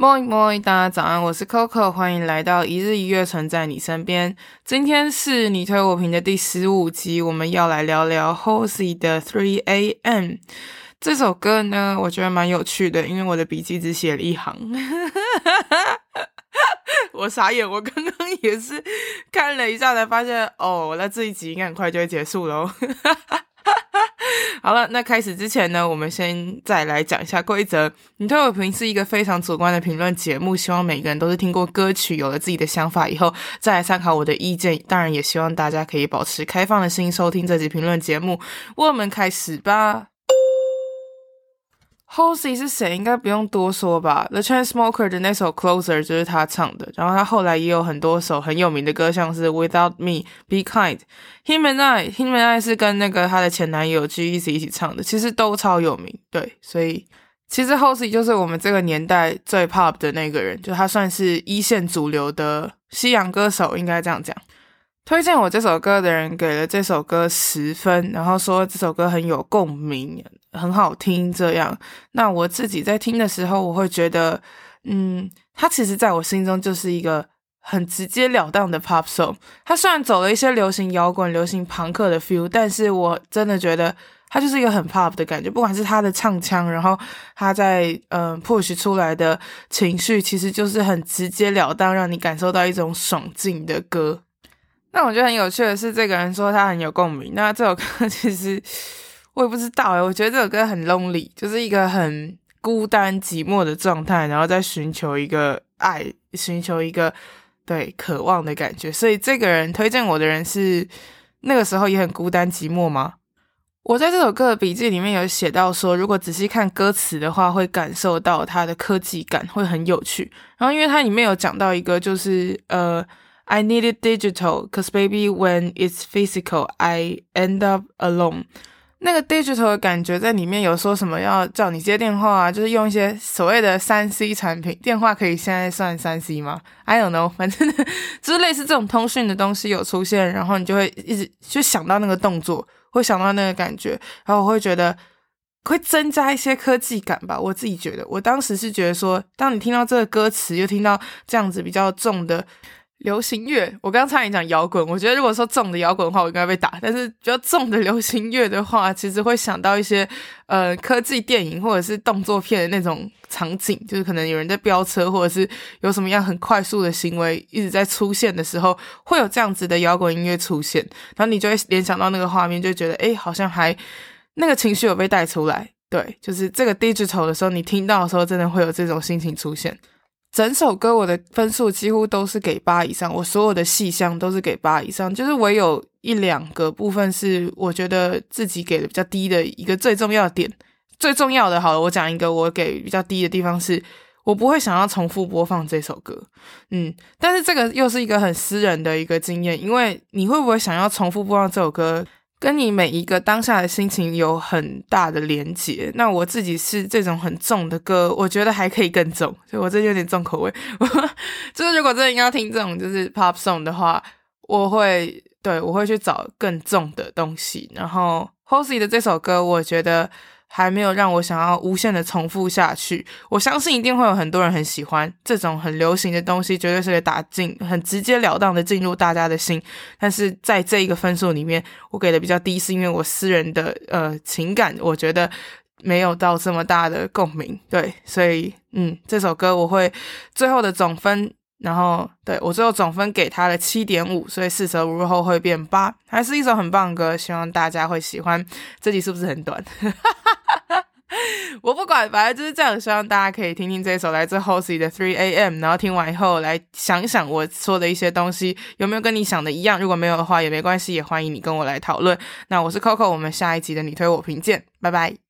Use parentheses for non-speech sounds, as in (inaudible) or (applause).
Moi moi，大家早安，我是 Coco，欢迎来到一日一乐，存在你身边。今天是你推我评的第十五集，我们要来聊聊 Halsey 的 Three A.M. 这首歌呢，我觉得蛮有趣的，因为我的笔记只写了一行，(laughs) 我傻眼，我刚刚也是看了一下才发现，哦，那这一集应该很快就会结束喽。好了，那开始之前呢，我们先再来讲一下规则。你推我评是一个非常主观的评论节目，希望每个人都是听过歌曲，有了自己的想法以后，再来参考我的意见。当然，也希望大家可以保持开放的心，收听这集评论节目。我们开始吧。Halsey 是谁？应该不用多说吧。The Chainsmokers 的那首 Closer 就是他唱的。然后他后来也有很多首很有名的歌，像是 Without Me、Be Kind、Him and I、Him and I 是跟那个他的前男友 G-Eazy 一起唱的，其实都超有名。对，所以其实 Halsey 就是我们这个年代最 pop 的那个人，就他算是一线主流的西洋歌手，应该这样讲。推荐我这首歌的人给了这首歌十分，然后说这首歌很有共鸣。很好听，这样。那我自己在听的时候，我会觉得，嗯，他其实在我心中就是一个很直截了当的 pop song。他虽然走了一些流行摇滚、流行朋克的 feel，但是我真的觉得他就是一个很 pop 的感觉。不管是他的唱腔，然后他在嗯、push 出来的情绪，其实就是很直截了当，让你感受到一种爽劲的歌。那我觉得很有趣的是，这个人说他很有共鸣。那这首歌 (laughs) 其实。我也不知道诶，我觉得这首歌很 lonely，就是一个很孤单寂寞的状态，然后在寻求一个爱，寻求一个对渴望的感觉。所以这个人推荐我的人是那个时候也很孤单寂寞吗？我在这首歌的笔记里面有写到说，如果仔细看歌词的话，会感受到它的科技感会很有趣。然后因为它里面有讲到一个就是呃，I need it digital, cause baby when it's physical, I end up alone. 那个 digital 的感觉在里面有说什么要叫你接电话啊，就是用一些所谓的三 C 产品，电话可以现在算三 C 吗？I don't know，反正就是类似这种通讯的东西有出现，然后你就会一直就想到那个动作，会想到那个感觉，然后我会觉得会增加一些科技感吧。我自己觉得，我当时是觉得说，当你听到这个歌词，又听到这样子比较重的。流行乐，我刚刚差点讲摇滚。我觉得如果说重的摇滚的话，我应该被打。但是比较重的流行乐的话，其实会想到一些呃科技电影或者是动作片的那种场景，就是可能有人在飙车，或者是有什么样很快速的行为一直在出现的时候，会有这样子的摇滚音乐出现，然后你就会联想到那个画面，就觉得诶，好像还那个情绪有被带出来。对，就是这个 digital 的时候，你听到的时候，真的会有这种心情出现。整首歌我的分数几乎都是给八以上，我所有的细项都是给八以上，就是唯有一两个部分是我觉得自己给的比较低的一个最重要的点。最重要的，好了，我讲一个我给比较低的地方是，我不会想要重复播放这首歌，嗯，但是这个又是一个很私人的一个经验，因为你会不会想要重复播放这首歌？跟你每一个当下的心情有很大的连结。那我自己是这种很重的歌，我觉得还可以更重，所以我这有点重口味。(laughs) 就是如果真的要听这种就是 pop song 的话，我会对我会去找更重的东西。然后 Hosey 的这首歌，我觉得。还没有让我想要无限的重复下去。我相信一定会有很多人很喜欢这种很流行的东西，绝对是可以打进很直截了当的进入大家的心。但是在这一个分数里面，我给的比较低，是因为我私人的呃情感，我觉得没有到这么大的共鸣。对，所以嗯，这首歌我会最后的总分。然后，对，我最后总分给他了七点五，所以四舍五入后会变八，还是一首很棒的歌，希望大家会喜欢。这集是不是很短？(laughs) 我不管，反正就是这样。希望大家可以听听这首来自 Halsey 的 Three A.M.，然后听完以后来想一想我说的一些东西有没有跟你想的一样。如果没有的话也没关系，也欢迎你跟我来讨论。那我是 Coco，我们下一集的你推我评见，拜拜。